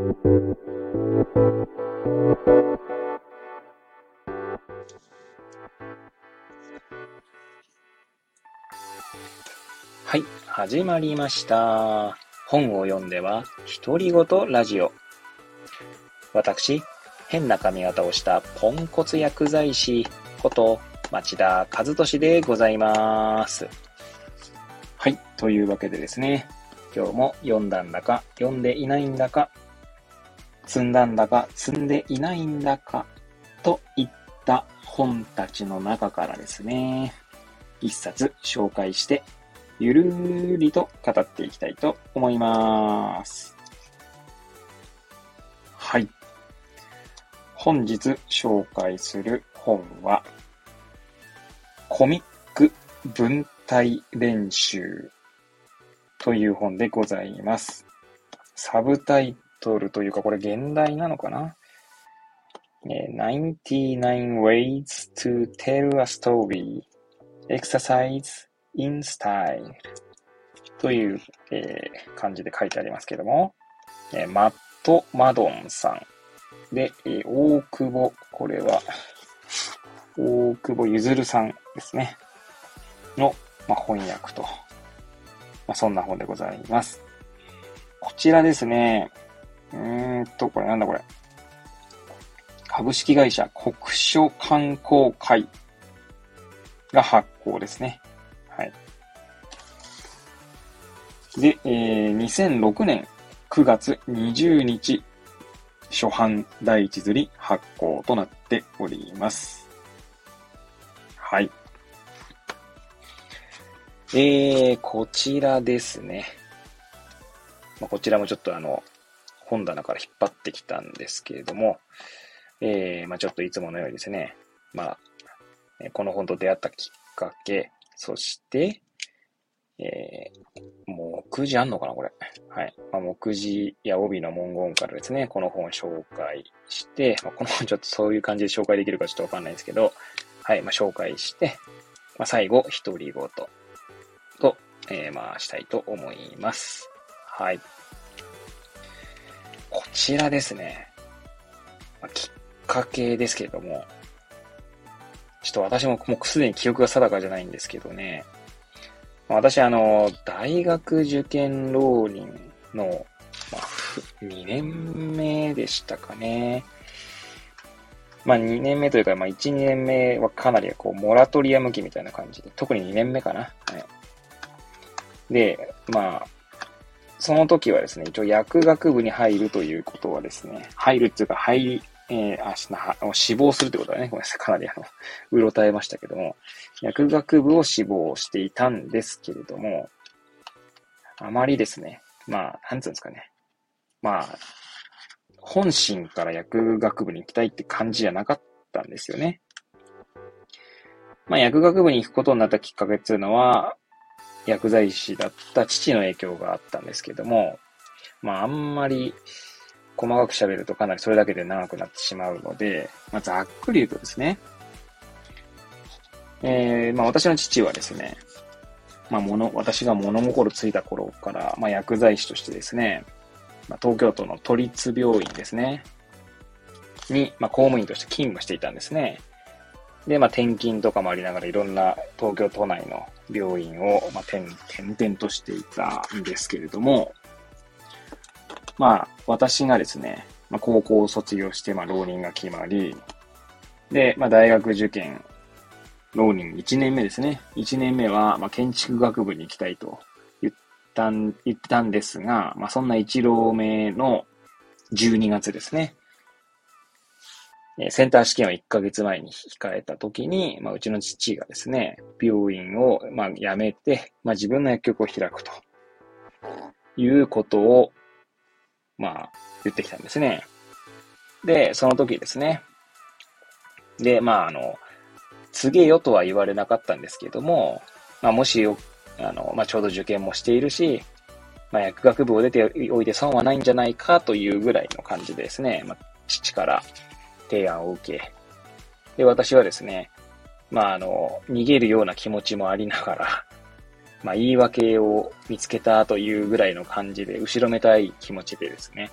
はい、始まりました。本を読んでは、独り言ラジオ。私、変な髪型をしたポンコツ薬剤師こと町田和俊でございます。はい、というわけでですね、今日も読んだんだか、読んでいないんだか、積んだんだか、積んでいないんだか、といった本たちの中からですね、一冊紹介してゆるーりと語っていきたいと思います。はい。本日紹介する本は、コミック文体練習という本でございます。サブタイトルというか、これ現代なのかな？99 ways to tell a story exercise in style という、えー、感じで書いてありますけども、えー、マット・マドンさん。で、えー、大久保、これは、大久保ゆずるさんですね。の、まあ、翻訳と。まあ、そんな本でございます。こちらですね。うーんと、これなんだこれ。株式会社国書観光会が発行ですね。はい。で、えー、2006年9月20日、初版第一釣り発行となっております。はい。えー、こちらですね。まあ、こちらもちょっとあの、本棚から引っ張ってきたんですけれども、えー、まあ、ちょっといつものようにですね、まあ、この本と出会ったきっかけ、そして、えー、目次あんのかなこれ。はい。まあ、目次や帯の文言からですね、この本を紹介して、まあ、この本ちょっとそういう感じで紹介できるかちょっとわかんないんですけど、はい、まあ、紹介して、まあ、最後、独り言と、えー、まあ、したいと思います。はい。こちらですね。まあ、きっかけですけれども、ちょっと私ももうすでに記憶が定かじゃないんですけどね。ま私、あの、大学受験浪人の、まあ、2年目でしたかね。まあ、2年目というか、まあ、1、2年目はかなりこう、モラトリアム期みたいな感じで、特に2年目かな。はい。で、まあ、その時はですね、一応薬学部に入るということはですね、入るっていうか、入り、えー、あ、死亡するってことだね。ごめんなさい。かなりあの、うろたえましたけども、薬学部を志望していたんですけれども、あまりですね、まあ、なんつうんですかね。まあ、本心から薬学部に行きたいって感じじゃなかったんですよね。まあ、薬学部に行くことになったきっかけっていうのは、薬剤師だった父の影響があったんですけども、まあ、あんまり、細かく喋るとかなりそれだけで長くなってしまうので、まあ、ざっくり言うとですね、えー、まあ私の父はですね、まあ物、私が物心ついた頃から、まあ薬剤師としてですね、まあ、東京都の都立病院ですね、に、まあ公務員として勤務していたんですね。で、まあ転勤とかもありながらいろんな東京都内の病院を、まあ、転々としていたんですけれども、まあ、私がですね、まあ、高校を卒業して、まあ、浪人が決まり、で、まあ、大学受験、浪人1年目ですね。1年目は、まあ、建築学部に行きたいと言ったん、言ったんですが、まあ、そんな1浪目の12月ですね。センター試験を1ヶ月前に控えた時に、まあ、うちの父がですね、病院を、まあ、辞めて、まあ、自分の薬局を開くということを、まあ、言ってきたんですね。で、その時ですね。で、まあ、あの、告げよとは言われなかったんですけども、まあ、もし、あの、まあ、ちょうど受験もしているし、まあ、薬学部を出ておいて損はないんじゃないかというぐらいの感じでですね、まあ、父から提案を受け、で、私はですね、まあ、あの、逃げるような気持ちもありながら、まあ、言い訳を見つけたというぐらいの感じで、後ろめたい気持ちでですね、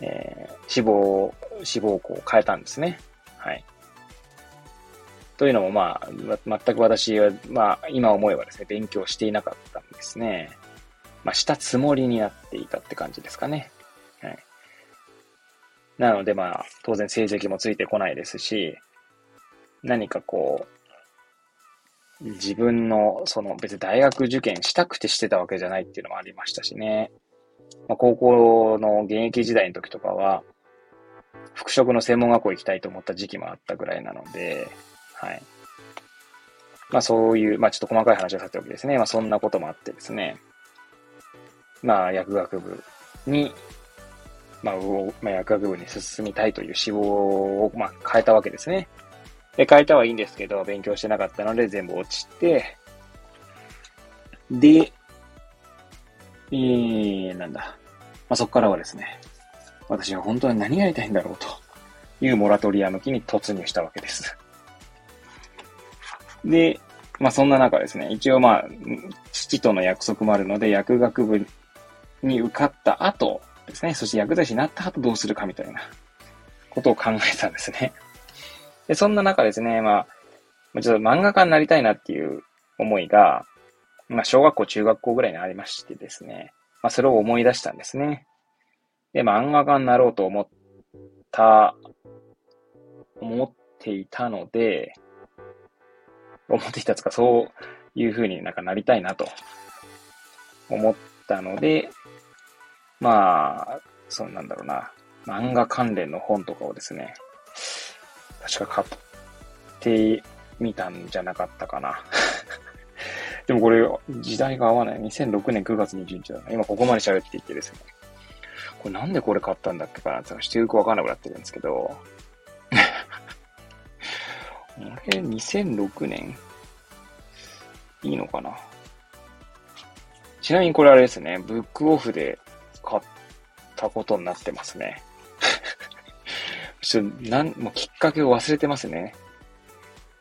えー、志望、志望校を変えたんですね。はい。というのも、まあ、全く私は、まあ、今思えばですね、勉強していなかったんですね。まあ、したつもりになっていたって感じですかね。なので、まあ、当然成績もついてこないですし、何かこう、自分の、その別に大学受験したくてしてたわけじゃないっていうのもありましたしね。まあ、高校の現役時代の時とかは、服飾の専門学校行きたいと思った時期もあったぐらいなので、はい。まあそういう、まあちょっと細かい話をさせておきですね。まあそんなこともあってですね。まあ薬学部に、まあ、まあ、薬学部に進みたいという志望を、まあ変えたわけですね。で、変えたはいいんですけど、勉強してなかったので全部落ちて、で、えー、なんだ。まあ、そこからはですね、私は本当に何がやりたいんだろうというモラトリアム期に突入したわけです。で、まあそんな中ですね、一応まあ、父との約束もあるので、薬学部に受かった後ですね、そして薬剤師になった後どうするかみたいなことを考えたんですね。で、そんな中ですね、まあ、ちょっと漫画家になりたいなっていう思いが、まあ小学校、中学校ぐらいにありましてですね、まあそれを思い出したんですね。で、漫画家になろうと思った、思っていたので、思っていたつか、そういう風になんかなりたいなと思ったので、まあ、そうなんだろうな、漫画関連の本とかをですね、確か買ってみたんじゃなかったかな。でもこれ、時代が合わない。2006年9月21日だな。今ここまで喋っていてですね。これなんでこれ買ったんだっけかなってしてよくわかんなくなってるんですけど、あれ、2006年？いいのかなちなみにこれあれですね、ブックオフでたことになってますね。ちょ、なん、もうきっかけを忘れてますね。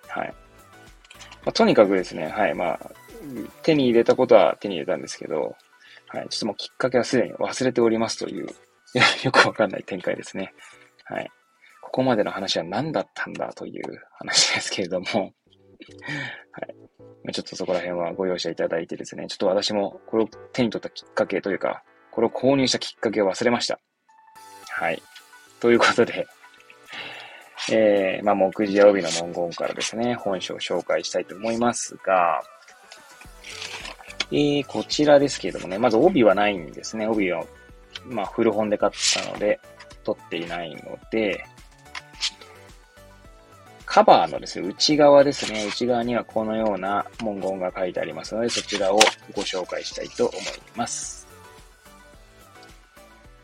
はい。まあ、とにかくですね、はい、まあ、手に入れたことは手に入れたんですけど、はい、ちょっともうきっかけはすでに忘れておりますという、い、よくわかんない展開ですね。はい。ここまでの話は何だったんだという話ですけれども、はい。ちょっとそこら辺はご容赦いただいてですね、ちょっと私もこれを手に取ったきっかけというか、これを購入したきっかけを忘れました。はい。ということで、えー、まあ、目次や帯の文言からですね、本書を紹介したいと思いますが、えー、こちらですけれどもね、まず帯はないんですね。帯は、まあ、古本で買ったので、取っていないので、カバーのですね、内側ですね、内側にはこのような文言が書いてありますので、そちらをご紹介したいと思います。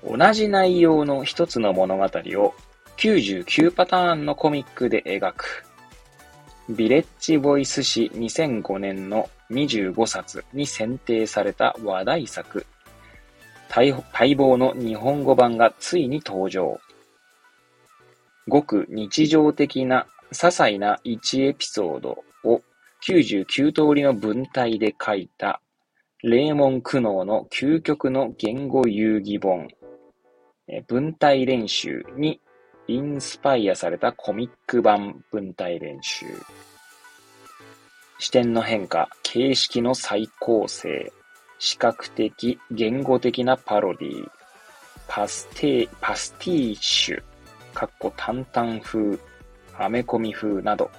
同じ内容の一つの物語を99パターンのコミックで描く。ビレッジボイス誌2005年の25冊に選定された話題作。待望の日本語版がついに登場。ごく日常的な些細な1エピソードを99通りの文体で書いたレーモン・クノーの究極の言語遊戯本、文体練習にインスパイアされたコミック版文体練習。視点の変化、形式の再構成、視覚的、言語的なパロディ、パステパスティッシュ、かっこ淡々風、アメコミ風など、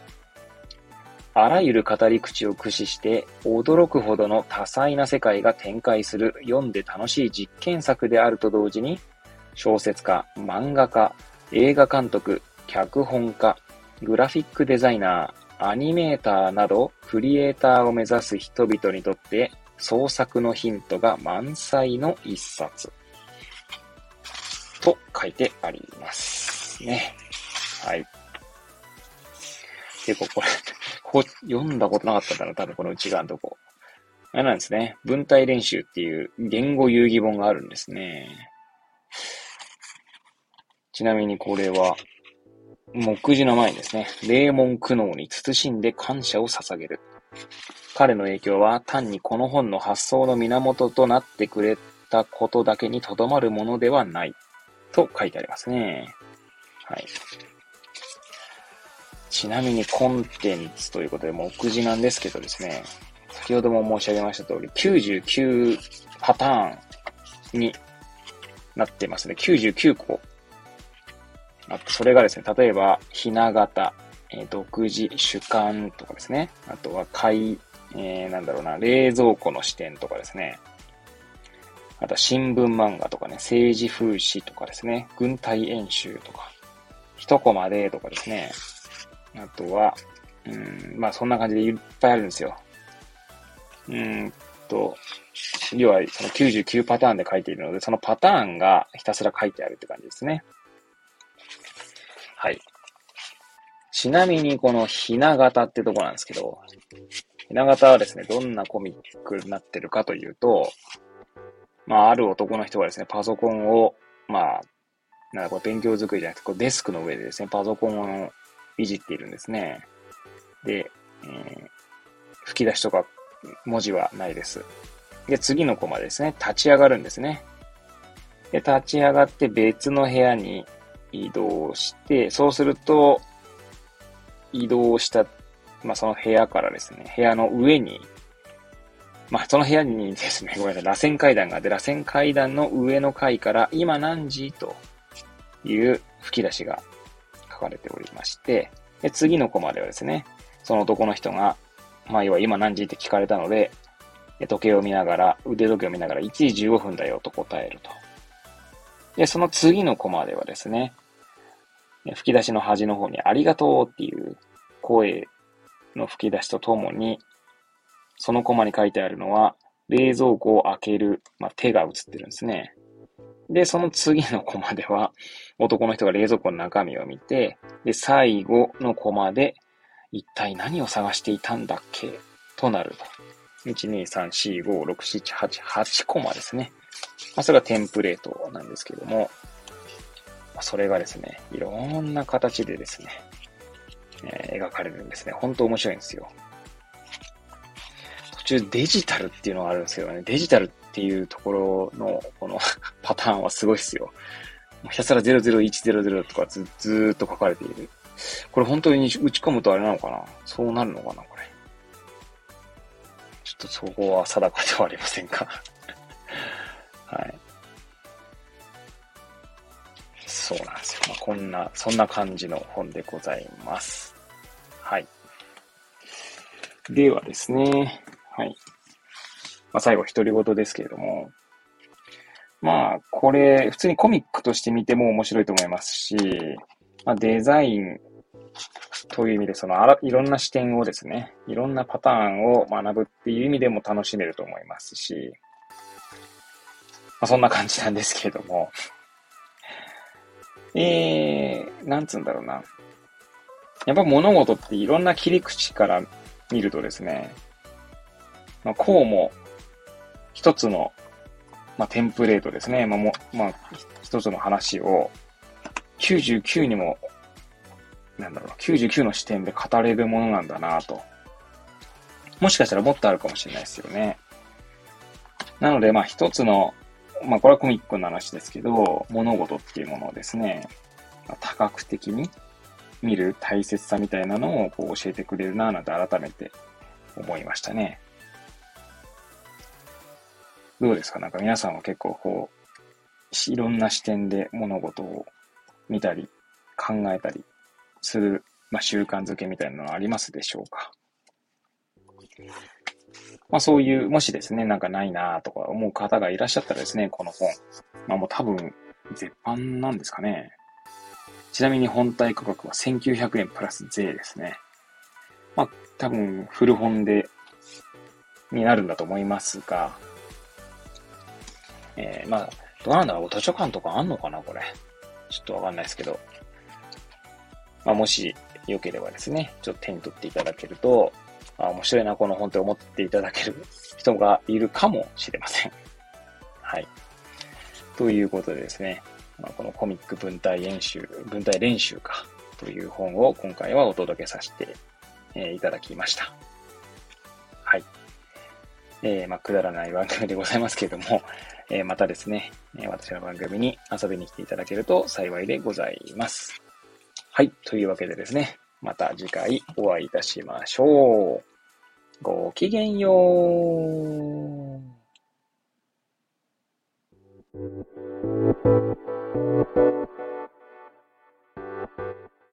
あらゆる語り口を駆使して驚くほどの多彩な世界が展開する読んで楽しい実験作であると同時に、小説家、漫画家、映画監督、脚本家、グラフィックデザイナー、アニメーターなど、クリエイターを目指す人々にとって、創作のヒントが満載の一冊。と書いてありますね。はい。結構これ、ここ読んだことなかったんだな、多分この内側のとこ。あれなんですね。文体練習っていう言語遊戯本があるんですね。ちなみにこれは、目次の前にですね、霊門苦悩に慎んで感謝を捧げる。彼の影響は単にこの本の発想の源となってくれたことだけにとどまるものではない。と書いてありますね。はい。ちなみにコンテンツということで、目次なんですけどですね、先ほども申し上げました通り、99パターンになってますね。99個あと、それがですね、例えば、ひな形、えー、独自、主観とかですね。あとは、買い、えー、なんだろうな、冷蔵庫の視点とかですね。あとは、新聞漫画とかね、政治風刺とかですね。軍隊演習とか、一コマでとかですね。あとは、うん、まあそんな感じでいっぱいあるんですよ。うんと、要はその99パターンで書いているので、そのパターンがひたすら書いてあるって感じですね。はい。ちなみにこのひな形ってとこなんですけど、ひな形はですね、どんなコミックになってるかというと、まあ、ある男の人がですね、パソコンを、まあ、なんかこれ勉強机じゃなくて、こうデスクの上でですね、パソコンをいじっているんですね。で、えー、吹き出しとか文字はないです。で、次のコマですね、立ち上がるんですね。で、立ち上がって別の部屋に移動して、そうすると、移動した、まあ、その部屋からですね、部屋の上に、まあ、その部屋にですね、ごめんなさい、螺旋階段があって、螺旋階段の上の階から、今何時という吹き出しが書かれておりまして、で次のコマではですね、その男の人が、まあ、要は今何時って聞かれたので、時計を見ながら、腕時計を見ながら1時15分だよと答えると。で、その次のコマではですね、吹き出しの端の方にありがとうっていう声の吹き出しとともに、そのコマに書いてあるのは、冷蔵庫を開ける、まあ、手が映ってるんですね。で、その次のコマでは、男の人が冷蔵庫の中身を見て、で、最後のコマで、一体何を探していたんだっけ？となると。1、2、3、4、5、6、7、8、8コマですね。まあ、それがテンプレートなんですけども、それがですね、いろんな形でですね、えー、描かれるんですね。本当面白いんですよ。途中デジタルっていうのがあるんですけどね、デジタルっていうところのこの パターンはすごいっすよ。ひたすら00100とかずずーっと書かれている。これ本当に打ち込むとあれなのかな？そうなるのかなこれ。ちょっとそこは定かではありませんか？はい。そうなんですよ。まあ、こんな、そんな感じの本でございます。はい。ではですね、はい。まあ、最後、独り言ですけれども、まあ、これ、普通にコミックとして見ても面白いと思いますし、まあ、デザインという意味で、そのあら、いろんな視点をですね、いろんなパターンを学ぶっていう意味でも楽しめると思いますし、まあ、そんな感じなんですけれども、えー、なんつうんだろうな。やっぱ物事っていろんな切り口から見るとですね、まあ、こうも一つの、まあ、テンプレートですね。まあ、も、まあ、一つの話を99にも、なんだろう、99の視点で語れるものなんだなと。もしかしたらもっとあるかもしれないですよね。なので、まあ一つのまあこれはコミックの話ですけど、物事っていうものをですね、ま、多角的に見る大切さみたいなのをこう教えてくれるなぁなんて改めて思いましたね。どうですか？なんか皆さんは結構こう、いろんな視点で物事を見たり考えたりする、まあ、習慣づけみたいなのはありますでしょうか？まあそういう、もしですね、なんかないなとか思う方がいらっしゃったらですね、この本。まあもう多分、絶版なんですかね。ちなみに本体価格は1900円プラス税ですね。まあ多分、古本で、になるんだと思いますが、えー、まあ、どうなんだろう図書館とかあんのかなこれ。ちょっとわかんないですけど。まあもし、良ければですね、ちょっと手に取っていただけると、あ面白いな、この本って思っていただける人がいるかもしれません。はい。ということでですね、まあ、このコミック文体演習、文体練習か、という本を今回はお届けさせて、えー、いただきました。はい。えー、まあ、くだらない番組でございますけれども、えー、またですね、え私の番組に遊びに来ていただけると幸いでございます。はい。というわけでですね、また次回お会いいたしましょう。ごきげんよう。